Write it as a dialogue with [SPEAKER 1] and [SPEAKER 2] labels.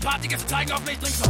[SPEAKER 1] Tisch. Die ersten zeigen auf mich, trinkst